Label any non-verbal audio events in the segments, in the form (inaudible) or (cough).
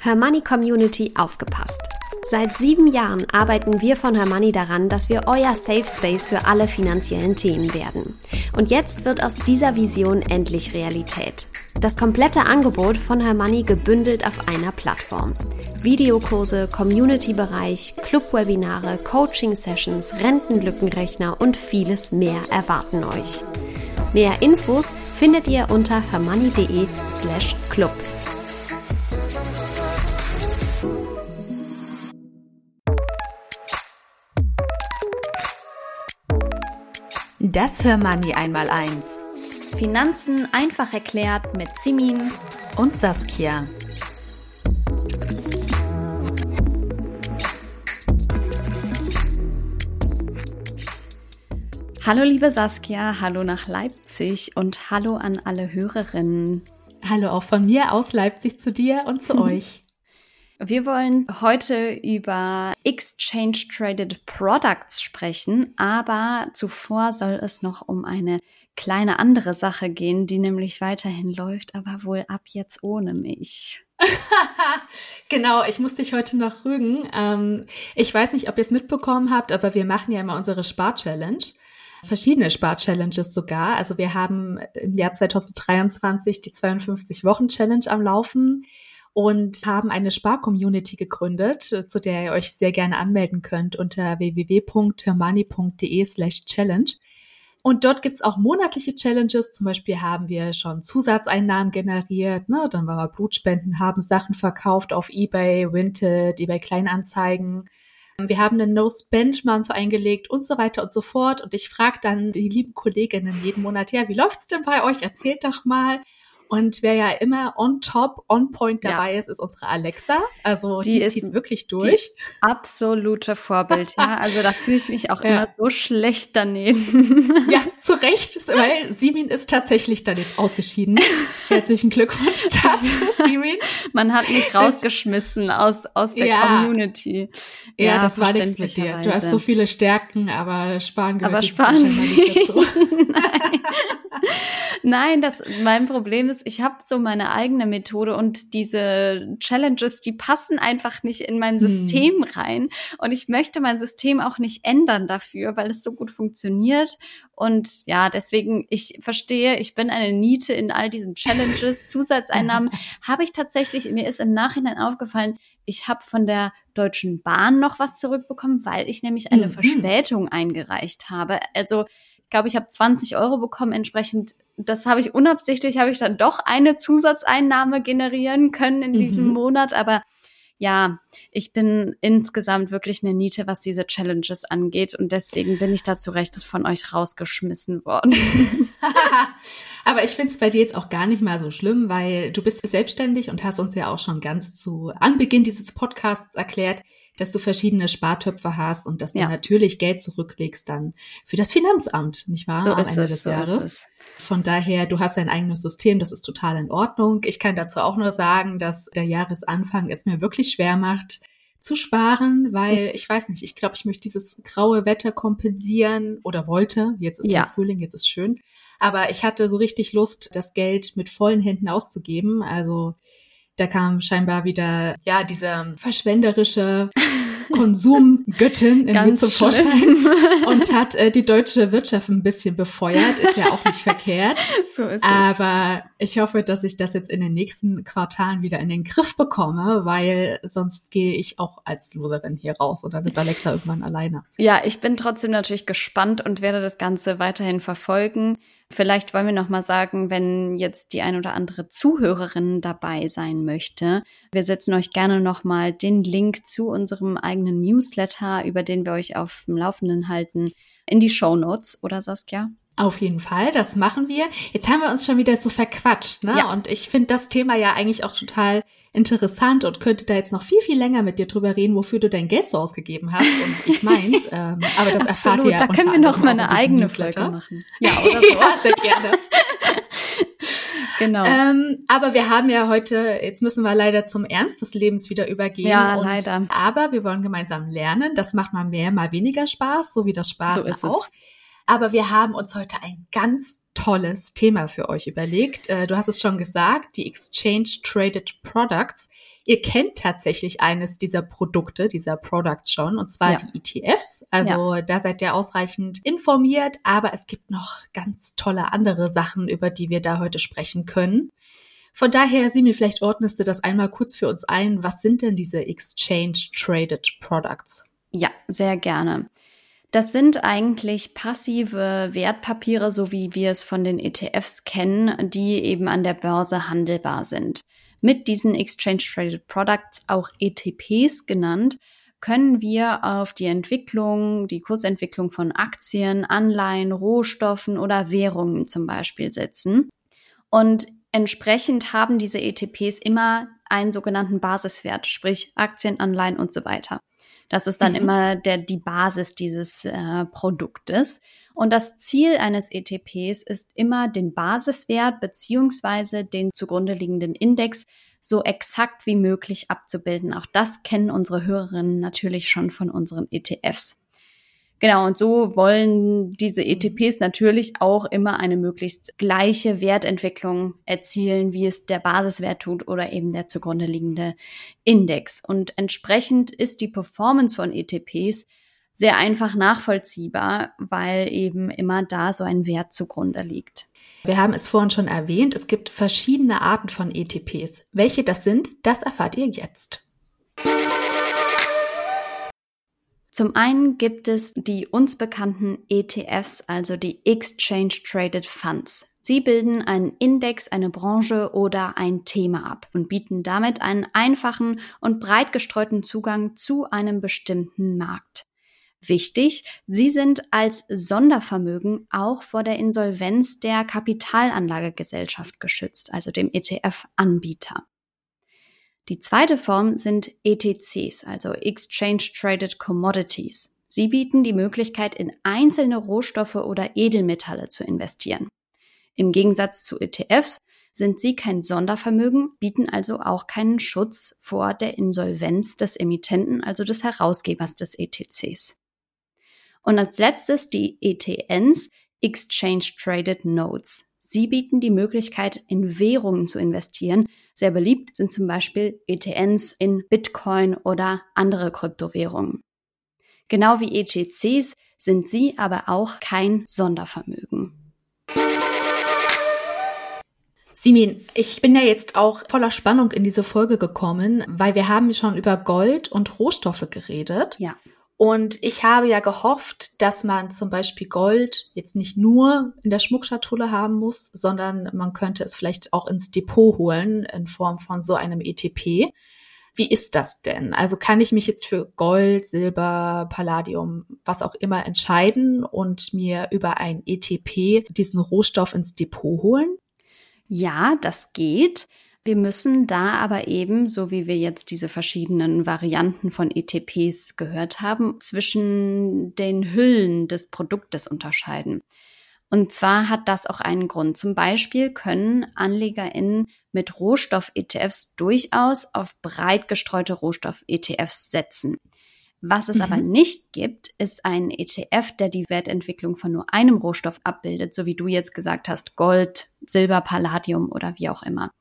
Hermoney Community aufgepasst. Seit sieben Jahren arbeiten wir von Hermoney daran, dass wir euer Safe Space für alle finanziellen Themen werden. Und jetzt wird aus dieser Vision endlich Realität. Das komplette Angebot von Hermoney gebündelt auf einer Plattform. Videokurse, Community-Bereich, Club-Webinare, Coaching-Sessions, Rentenlückenrechner und vieles mehr erwarten euch. Mehr Infos findet ihr unter hermoney.de slash club. Das Hörmoney einmal eins. Finanzen einfach erklärt mit Simin und Saskia. Hallo liebe Saskia, hallo nach Leipzig und hallo an alle Hörerinnen. Hallo auch von mir aus Leipzig zu dir und zu (laughs) euch. Wir wollen heute über Exchange Traded Products sprechen, aber zuvor soll es noch um eine kleine andere Sache gehen, die nämlich weiterhin läuft, aber wohl ab jetzt ohne mich. (laughs) genau, ich muss dich heute noch rügen. Ähm, ich weiß nicht, ob ihr es mitbekommen habt, aber wir machen ja immer unsere Spar-Challenge. Verschiedene Spar-Challenges sogar. Also wir haben im Jahr 2023 die 52-Wochen-Challenge am Laufen und haben eine Spar-Community gegründet, zu der ihr euch sehr gerne anmelden könnt unter www.hermani.de slash challenge. Und dort gibt's auch monatliche Challenges. Zum Beispiel haben wir schon Zusatzeinnahmen generiert. Ne? Dann waren wir Blutspenden, haben Sachen verkauft auf Ebay, Winted, Ebay Kleinanzeigen. Wir haben einen No-Spend-Month eingelegt und so weiter und so fort. Und ich frage dann die lieben Kolleginnen jeden Monat, ja, wie läuft's denn bei euch? Erzählt doch mal. Und wer ja immer on top, on point dabei ja. ist, ist unsere Alexa. Also die, die ist zieht wirklich durch. absolute Vorbild, ja. (laughs) Also da fühle ich mich auch ja. immer so schlecht daneben. (laughs) Ja, zu Recht, weil Simin ist tatsächlich dann jetzt ausgeschieden. Herzlichen Glückwunsch (laughs) dazu, Simin. Man hat mich rausgeschmissen aus, aus der ja. Community. Ja, ja das war nichts mit dir. Du hast so viele Stärken, aber Sparen gehört aber Sparen nicht dazu. Nein. Das, mein Problem ist, ich habe so meine eigene Methode und diese Challenges, die passen einfach nicht in mein hm. System rein. Und ich möchte mein System auch nicht ändern dafür, weil es so gut funktioniert. Und ja, deswegen, ich verstehe, ich bin eine Niete in all diesen Challenges. (laughs) Zusatzeinnahmen habe ich tatsächlich, mir ist im Nachhinein aufgefallen, ich habe von der Deutschen Bahn noch was zurückbekommen, weil ich nämlich eine mhm. Verspätung eingereicht habe. Also glaube, ich habe 20 Euro bekommen. Entsprechend, das habe ich unabsichtlich, habe ich dann doch eine Zusatzeinnahme generieren können in diesem mhm. Monat. Aber ja, ich bin insgesamt wirklich eine Niete, was diese Challenges angeht. Und deswegen bin ich da zu Recht von euch rausgeschmissen worden. (laughs) Aber ich finde es bei dir jetzt auch gar nicht mal so schlimm, weil du bist selbstständig und hast uns ja auch schon ganz zu Anbeginn dieses Podcasts erklärt, dass du verschiedene Spartöpfe hast und dass ja. du natürlich Geld zurücklegst dann für das Finanzamt, nicht wahr? So Am Ende es, des so Jahres. Von daher, du hast ein eigenes System, das ist total in Ordnung. Ich kann dazu auch nur sagen, dass der Jahresanfang es mir wirklich schwer macht, zu sparen, weil ich weiß nicht, ich glaube, ich möchte dieses graue Wetter kompensieren oder wollte. Jetzt ist ja. Frühling, jetzt ist schön. Aber ich hatte so richtig Lust, das Geld mit vollen Händen auszugeben. Also da kam scheinbar wieder, ja, diese verschwenderische Konsumgöttin in mir zum Vorschein (laughs) und hat äh, die deutsche Wirtschaft ein bisschen befeuert. Ist ja auch nicht verkehrt. (laughs) So ist es. Aber ich hoffe, dass ich das jetzt in den nächsten Quartalen wieder in den Griff bekomme, weil sonst gehe ich auch als Loserin hier raus und dann ist Alexa irgendwann alleine. Ja, ich bin trotzdem natürlich gespannt und werde das Ganze weiterhin verfolgen. Vielleicht wollen wir noch mal sagen, wenn jetzt die ein oder andere Zuhörerin dabei sein möchte, wir setzen euch gerne noch mal den Link zu unserem eigenen Newsletter, über den wir euch auf dem Laufenden halten, in die Show Notes, oder Saskia? Auf jeden Fall, das machen wir. Jetzt haben wir uns schon wieder so verquatscht, ne? Ja. Und ich finde das Thema ja eigentlich auch total interessant und könnte da jetzt noch viel, viel länger mit dir drüber reden, wofür du dein Geld so ausgegeben hast. Und ich meins, (laughs) ähm, aber das erfahrt ihr ja Da können wir noch mal eine eigene Folge machen. Ja, (laughs) oder so. ja, sehr gerne. (laughs) genau. Ähm, aber wir haben ja heute, jetzt müssen wir leider zum Ernst des Lebens wieder übergehen. Ja, und, leider. Aber wir wollen gemeinsam lernen. Das macht mal mehr, mal weniger Spaß, so wie das Spaß so ist auch. Es. Aber wir haben uns heute ein ganz tolles Thema für euch überlegt. Äh, du hast es schon gesagt, die Exchange Traded Products. Ihr kennt tatsächlich eines dieser Produkte, dieser Products schon, und zwar ja. die ETFs. Also ja. da seid ihr ausreichend informiert, aber es gibt noch ganz tolle andere Sachen, über die wir da heute sprechen können. Von daher, Simi, vielleicht ordnest du das einmal kurz für uns ein. Was sind denn diese Exchange Traded Products? Ja, sehr gerne. Das sind eigentlich passive Wertpapiere, so wie wir es von den ETFs kennen, die eben an der Börse handelbar sind. Mit diesen Exchange Traded Products, auch ETPs genannt, können wir auf die Entwicklung, die Kursentwicklung von Aktien, Anleihen, Rohstoffen oder Währungen zum Beispiel setzen. Und entsprechend haben diese ETPs immer einen sogenannten Basiswert, sprich Aktien, Anleihen und so weiter. Das ist dann mhm. immer der, die Basis dieses äh, Produktes. Und das Ziel eines ETPs ist immer, den Basiswert beziehungsweise den zugrunde liegenden Index so exakt wie möglich abzubilden. Auch das kennen unsere Hörerinnen natürlich schon von unseren ETFs. Genau, und so wollen diese. ETPs natürlich auch immer eine möglichst gleiche Wertentwicklung erzielen, wie es der Basiswert tut oder eben der zugrunde liegende Index. Und entsprechend ist die Performance von ETPs sehr einfach nachvollziehbar, weil eben immer da so ein Wert zugrunde liegt. Wir haben es vorhin schon erwähnt, es gibt verschiedene Arten von ETPs. Welche das sind, das erfahrt ihr jetzt. Zum einen gibt es die uns bekannten ETFs, also die Exchange Traded Funds. Sie bilden einen Index, eine Branche oder ein Thema ab und bieten damit einen einfachen und breit gestreuten Zugang zu einem bestimmten Markt. Wichtig, sie sind als Sondervermögen auch vor der Insolvenz der Kapitalanlagegesellschaft geschützt, also dem ETF-Anbieter. Die zweite Form sind ETCs, also Exchange Traded Commodities. Sie bieten die Möglichkeit, in einzelne Rohstoffe oder Edelmetalle zu investieren. Im Gegensatz zu ETFs sind sie kein Sondervermögen, bieten also auch keinen Schutz vor der Insolvenz des Emittenten, also des Herausgebers des ETCs. Und als letztes die ETNs, Exchange Traded Notes. Sie bieten die Möglichkeit, in Währungen zu investieren. Sehr beliebt sind zum Beispiel ETNs in Bitcoin oder andere Kryptowährungen. Genau wie ETCs sind sie aber auch kein Sondervermögen. Simin, ich bin ja jetzt auch voller Spannung in diese Folge gekommen, weil wir haben schon über Gold und Rohstoffe geredet. Ja. Und ich habe ja gehofft, dass man zum Beispiel Gold jetzt nicht nur in der Schmuckschatulle haben muss, sondern man könnte es vielleicht auch ins Depot holen in Form von so einem ETP. Wie ist das denn? Also kann ich mich jetzt für Gold, Silber, Palladium, was auch immer entscheiden und mir über ein ETP diesen Rohstoff ins Depot holen? Ja, das geht. Wir müssen da aber eben, so wie wir jetzt diese verschiedenen Varianten von ETPs gehört haben, zwischen den Hüllen des Produktes unterscheiden. Und zwar hat das auch einen Grund. Zum Beispiel können AnlegerInnen mit Rohstoff-ETFs durchaus auf breit gestreute Rohstoff-ETFs setzen. Was es mhm. aber nicht gibt, ist ein ETF, der die Wertentwicklung von nur einem Rohstoff abbildet, so wie du jetzt gesagt hast, Gold, Silber, Palladium oder wie auch immer.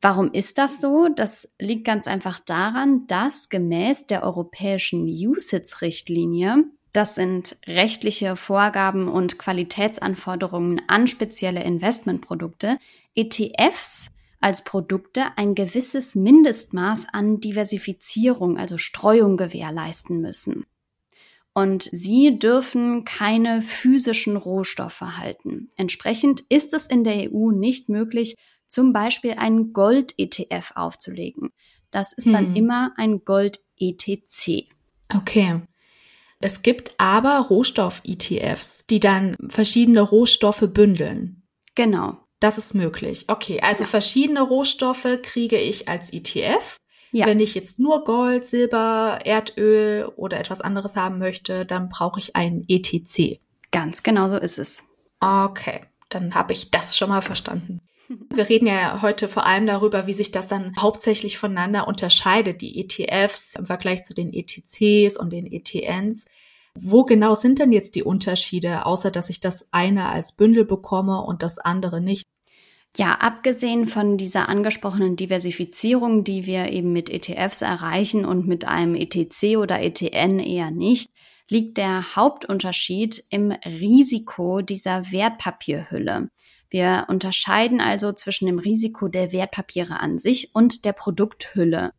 Warum ist das so? Das liegt ganz einfach daran, dass gemäß der europäischen USITS-Richtlinie, das sind rechtliche Vorgaben und Qualitätsanforderungen an spezielle Investmentprodukte, ETFs als Produkte ein gewisses Mindestmaß an Diversifizierung, also Streuung gewährleisten müssen. Und sie dürfen keine physischen Rohstoffe halten. Entsprechend ist es in der EU nicht möglich, zum Beispiel einen Gold-ETF aufzulegen. Das ist dann hm. immer ein Gold-ETC. Okay. Es gibt aber Rohstoff-ETFs, die dann verschiedene Rohstoffe bündeln. Genau. Das ist möglich. Okay, also ja. verschiedene Rohstoffe kriege ich als ETF. Ja. Wenn ich jetzt nur Gold, Silber, Erdöl oder etwas anderes haben möchte, dann brauche ich einen ETC. Ganz genau so ist es. Okay, dann habe ich das schon mal verstanden. Wir reden ja heute vor allem darüber, wie sich das dann hauptsächlich voneinander unterscheidet, die ETFs im Vergleich zu den ETCs und den ETNs. Wo genau sind denn jetzt die Unterschiede, außer dass ich das eine als Bündel bekomme und das andere nicht? Ja, abgesehen von dieser angesprochenen Diversifizierung, die wir eben mit ETFs erreichen und mit einem ETC oder ETN eher nicht, liegt der Hauptunterschied im Risiko dieser Wertpapierhülle. Wir unterscheiden also zwischen dem Risiko der Wertpapiere an sich und der Produkthülle.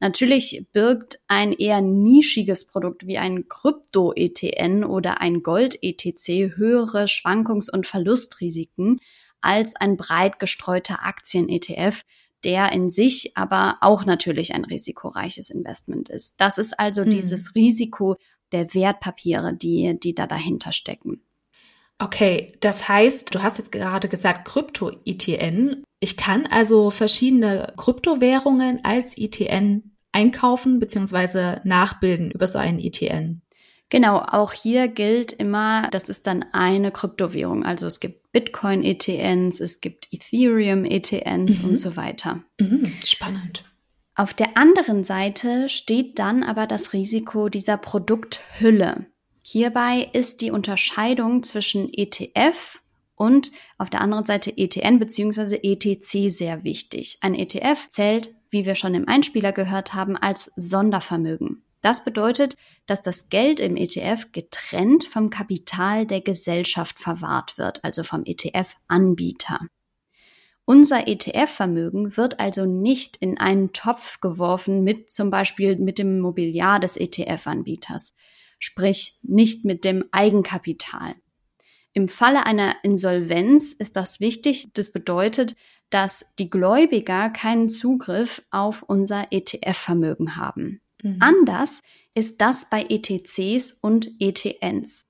Natürlich birgt ein eher nischiges Produkt wie ein Krypto-ETN oder ein Gold-ETC höhere Schwankungs- und Verlustrisiken als ein breit gestreuter Aktien-ETF, der in sich aber auch natürlich ein risikoreiches Investment ist. Das ist also mhm. dieses Risiko der Wertpapiere, die, die da dahinter stecken. Okay, das heißt, du hast jetzt gerade gesagt Krypto-ETN. Ich kann also verschiedene Kryptowährungen als ETN einkaufen bzw. nachbilden über so einen ETN. Genau, auch hier gilt immer, das ist dann eine Kryptowährung. Also es gibt Bitcoin-ETNs, es gibt Ethereum-ETNs mhm. und so weiter. Mhm, spannend. Auf der anderen Seite steht dann aber das Risiko dieser Produkthülle. Hierbei ist die Unterscheidung zwischen ETF und auf der anderen Seite ETN bzw. ETC sehr wichtig. Ein ETF zählt, wie wir schon im Einspieler gehört haben, als Sondervermögen. Das bedeutet, dass das Geld im ETF getrennt vom Kapital der Gesellschaft verwahrt wird, also vom ETF-Anbieter. Unser ETF-Vermögen wird also nicht in einen Topf geworfen mit zum Beispiel mit dem Mobiliar des ETF-Anbieters sprich nicht mit dem Eigenkapital. Im Falle einer Insolvenz ist das wichtig. Das bedeutet, dass die Gläubiger keinen Zugriff auf unser ETF-Vermögen haben. Mhm. Anders ist das bei ETCs und ETNs.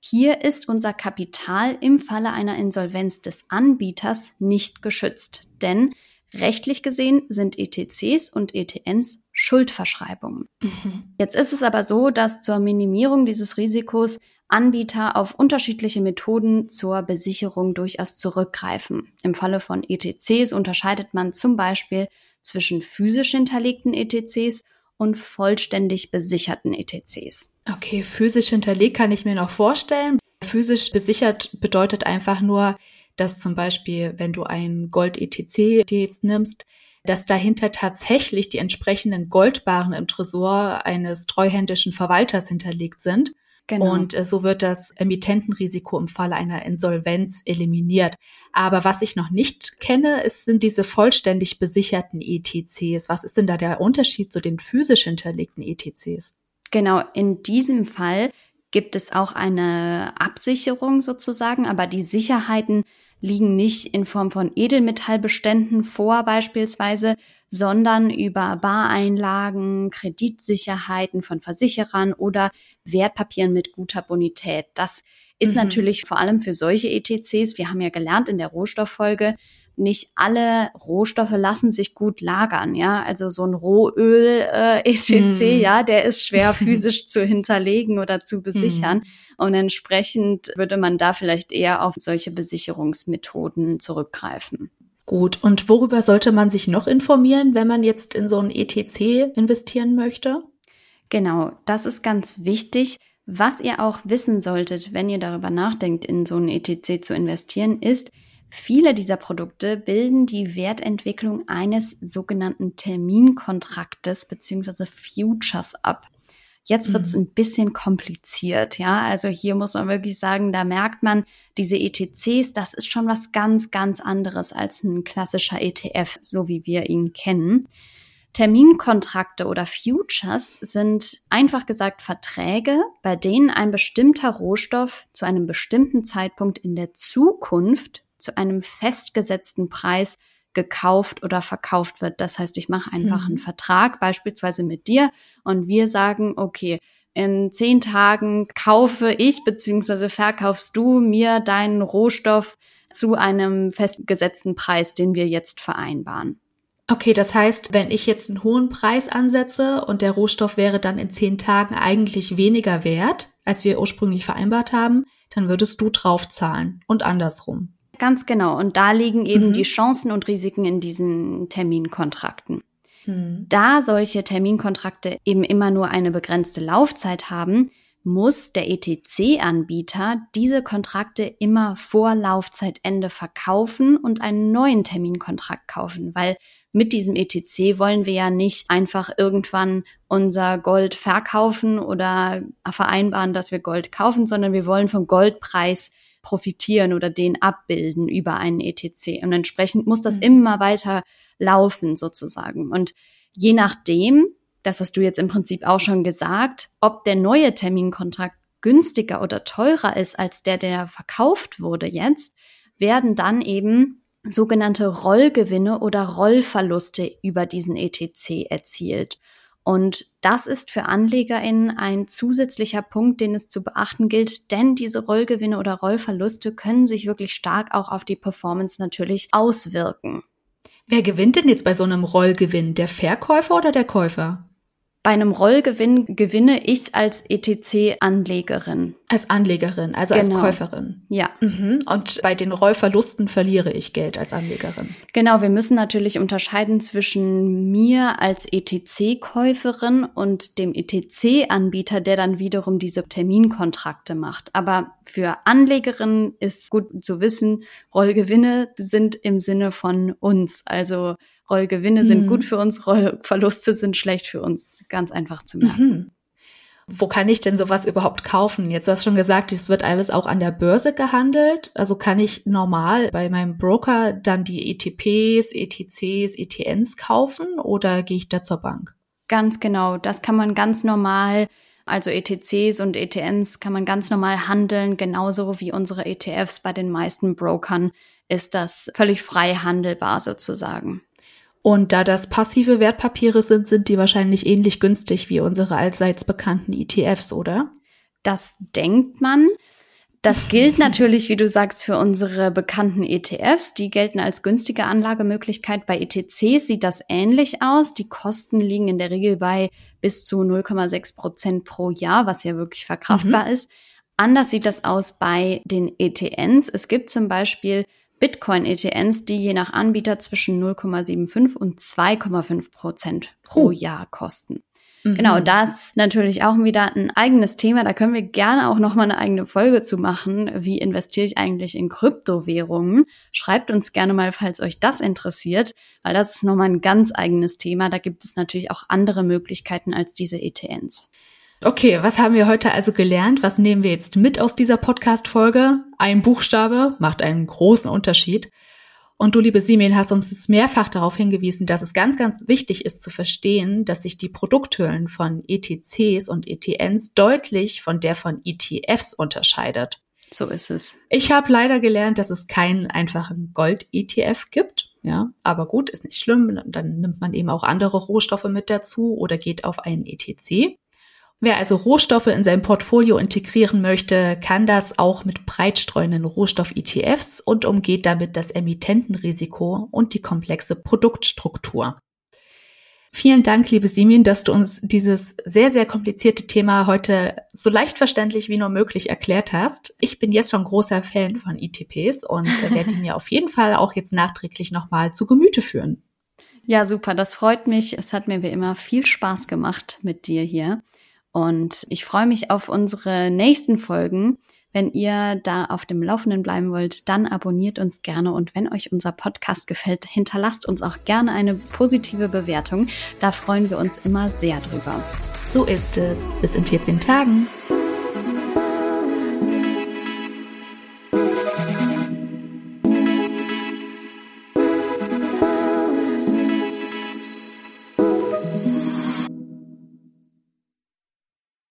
Hier ist unser Kapital im Falle einer Insolvenz des Anbieters nicht geschützt, denn rechtlich gesehen sind ETCs und ETNs Schuldverschreibungen. Mhm. Jetzt ist es aber so, dass zur Minimierung dieses Risikos Anbieter auf unterschiedliche Methoden zur Besicherung durchaus zurückgreifen. Im Falle von ETCs unterscheidet man zum Beispiel zwischen physisch hinterlegten ETCs und vollständig besicherten ETCs. Okay, physisch hinterlegt kann ich mir noch vorstellen. Physisch besichert bedeutet einfach nur, dass zum Beispiel, wenn du ein Gold-ETC jetzt nimmst, dass dahinter tatsächlich die entsprechenden Goldbaren im Tresor eines treuhändischen Verwalters hinterlegt sind. Genau. Und äh, so wird das Emittentenrisiko im Falle einer Insolvenz eliminiert. Aber was ich noch nicht kenne, ist, sind diese vollständig besicherten ETCs. Was ist denn da der Unterschied zu den physisch hinterlegten ETCs? Genau, in diesem Fall gibt es auch eine Absicherung sozusagen, aber die Sicherheiten liegen nicht in Form von Edelmetallbeständen vor beispielsweise, sondern über Bareinlagen, Kreditsicherheiten von Versicherern oder Wertpapieren mit guter Bonität. Das ist mhm. natürlich vor allem für solche ETCs, wir haben ja gelernt in der Rohstofffolge, nicht alle Rohstoffe lassen sich gut lagern, ja. Also so ein Rohöl äh, mm. ja, der ist schwer (laughs) physisch zu hinterlegen oder zu besichern. Mm. Und entsprechend würde man da vielleicht eher auf solche Besicherungsmethoden zurückgreifen. Gut. Und worüber sollte man sich noch informieren, wenn man jetzt in so ein ETC investieren möchte? Genau, das ist ganz wichtig. Was ihr auch wissen solltet, wenn ihr darüber nachdenkt, in so ein ETC zu investieren, ist, Viele dieser Produkte bilden die Wertentwicklung eines sogenannten Terminkontraktes beziehungsweise Futures ab. Jetzt wird es mhm. ein bisschen kompliziert, ja. Also hier muss man wirklich sagen, da merkt man, diese ETCs, das ist schon was ganz, ganz anderes als ein klassischer ETF, so wie wir ihn kennen. Terminkontrakte oder Futures sind einfach gesagt Verträge, bei denen ein bestimmter Rohstoff zu einem bestimmten Zeitpunkt in der Zukunft zu einem festgesetzten Preis gekauft oder verkauft wird. Das heißt, ich mache einfach mhm. einen Vertrag beispielsweise mit dir und wir sagen, okay, in zehn Tagen kaufe ich beziehungsweise verkaufst du mir deinen Rohstoff zu einem festgesetzten Preis, den wir jetzt vereinbaren. Okay, das heißt, wenn ich jetzt einen hohen Preis ansetze und der Rohstoff wäre dann in zehn Tagen eigentlich weniger wert, als wir ursprünglich vereinbart haben, dann würdest du draufzahlen und andersrum. Ganz genau. Und da liegen eben mhm. die Chancen und Risiken in diesen Terminkontrakten. Mhm. Da solche Terminkontrakte eben immer nur eine begrenzte Laufzeit haben, muss der ETC-Anbieter diese Kontrakte immer vor Laufzeitende verkaufen und einen neuen Terminkontrakt kaufen, weil mit diesem ETC wollen wir ja nicht einfach irgendwann unser Gold verkaufen oder vereinbaren, dass wir Gold kaufen, sondern wir wollen vom Goldpreis profitieren oder den abbilden über einen ETC. Und entsprechend muss das mhm. immer weiter laufen sozusagen. Und je nachdem, das hast du jetzt im Prinzip auch schon gesagt, ob der neue Terminkontrakt günstiger oder teurer ist als der, der verkauft wurde jetzt, werden dann eben sogenannte Rollgewinne oder Rollverluste über diesen ETC erzielt. Und das ist für AnlegerInnen ein zusätzlicher Punkt, den es zu beachten gilt, denn diese Rollgewinne oder Rollverluste können sich wirklich stark auch auf die Performance natürlich auswirken. Wer gewinnt denn jetzt bei so einem Rollgewinn? Der Verkäufer oder der Käufer? Bei einem Rollgewinn gewinne ich als ETC-Anlegerin. Als Anlegerin, also genau. als Käuferin. Ja. Mhm. Und bei den Rollverlusten verliere ich Geld als Anlegerin. Genau, wir müssen natürlich unterscheiden zwischen mir als ETC-Käuferin und dem ETC-Anbieter, der dann wiederum diese Terminkontrakte macht. Aber für Anlegerinnen ist gut zu wissen, Rollgewinne sind im Sinne von uns. Also Rollgewinne sind gut mhm. für uns, Rollverluste sind schlecht für uns. Ganz einfach zu merken. Mhm. Wo kann ich denn sowas überhaupt kaufen? Jetzt hast du schon gesagt, es wird alles auch an der Börse gehandelt. Also kann ich normal bei meinem Broker dann die ETPs, ETCs, ETNs kaufen oder gehe ich da zur Bank? Ganz genau. Das kann man ganz normal also ETCs und ETNs kann man ganz normal handeln, genauso wie unsere ETFs bei den meisten Brokern ist das völlig frei handelbar sozusagen. Und da das passive Wertpapiere sind, sind die wahrscheinlich ähnlich günstig wie unsere allseits bekannten ETFs, oder? Das denkt man. Das gilt (laughs) natürlich, wie du sagst, für unsere bekannten ETFs. Die gelten als günstige Anlagemöglichkeit. Bei ETCs sieht das ähnlich aus. Die Kosten liegen in der Regel bei bis zu 0,6 Prozent pro Jahr, was ja wirklich verkraftbar mhm. ist. Anders sieht das aus bei den ETNs. Es gibt zum Beispiel Bitcoin-ETNs, die je nach Anbieter zwischen 0,75 und 2,5 Prozent pro uh. Jahr kosten. Mhm. Genau, das natürlich auch wieder ein eigenes Thema. Da können wir gerne auch nochmal eine eigene Folge zu machen. Wie investiere ich eigentlich in Kryptowährungen? Schreibt uns gerne mal, falls euch das interessiert, weil das ist nochmal ein ganz eigenes Thema. Da gibt es natürlich auch andere Möglichkeiten als diese ETNs. Okay, was haben wir heute also gelernt? Was nehmen wir jetzt mit aus dieser Podcast-Folge? Ein Buchstabe macht einen großen Unterschied. Und du, liebe Simeon, hast uns jetzt mehrfach darauf hingewiesen, dass es ganz, ganz wichtig ist zu verstehen, dass sich die Produkthüllen von ETCs und ETNs deutlich von der von ETFs unterscheidet. So ist es. Ich habe leider gelernt, dass es keinen einfachen Gold-ETF gibt. Ja, aber gut, ist nicht schlimm. Dann nimmt man eben auch andere Rohstoffe mit dazu oder geht auf einen ETC. Wer also Rohstoffe in sein Portfolio integrieren möchte, kann das auch mit breitstreuenden Rohstoff-ETFs und umgeht damit das Emittentenrisiko und die komplexe Produktstruktur. Vielen Dank, liebe Simin, dass du uns dieses sehr, sehr komplizierte Thema heute so leicht verständlich wie nur möglich erklärt hast. Ich bin jetzt schon großer Fan von ETPs und (laughs) werde die mir auf jeden Fall auch jetzt nachträglich nochmal zu Gemüte führen. Ja, super, das freut mich. Es hat mir wie immer viel Spaß gemacht mit dir hier. Und ich freue mich auf unsere nächsten Folgen. Wenn ihr da auf dem Laufenden bleiben wollt, dann abonniert uns gerne und wenn euch unser Podcast gefällt, hinterlasst uns auch gerne eine positive Bewertung. Da freuen wir uns immer sehr drüber. So ist es. Bis in 14 Tagen.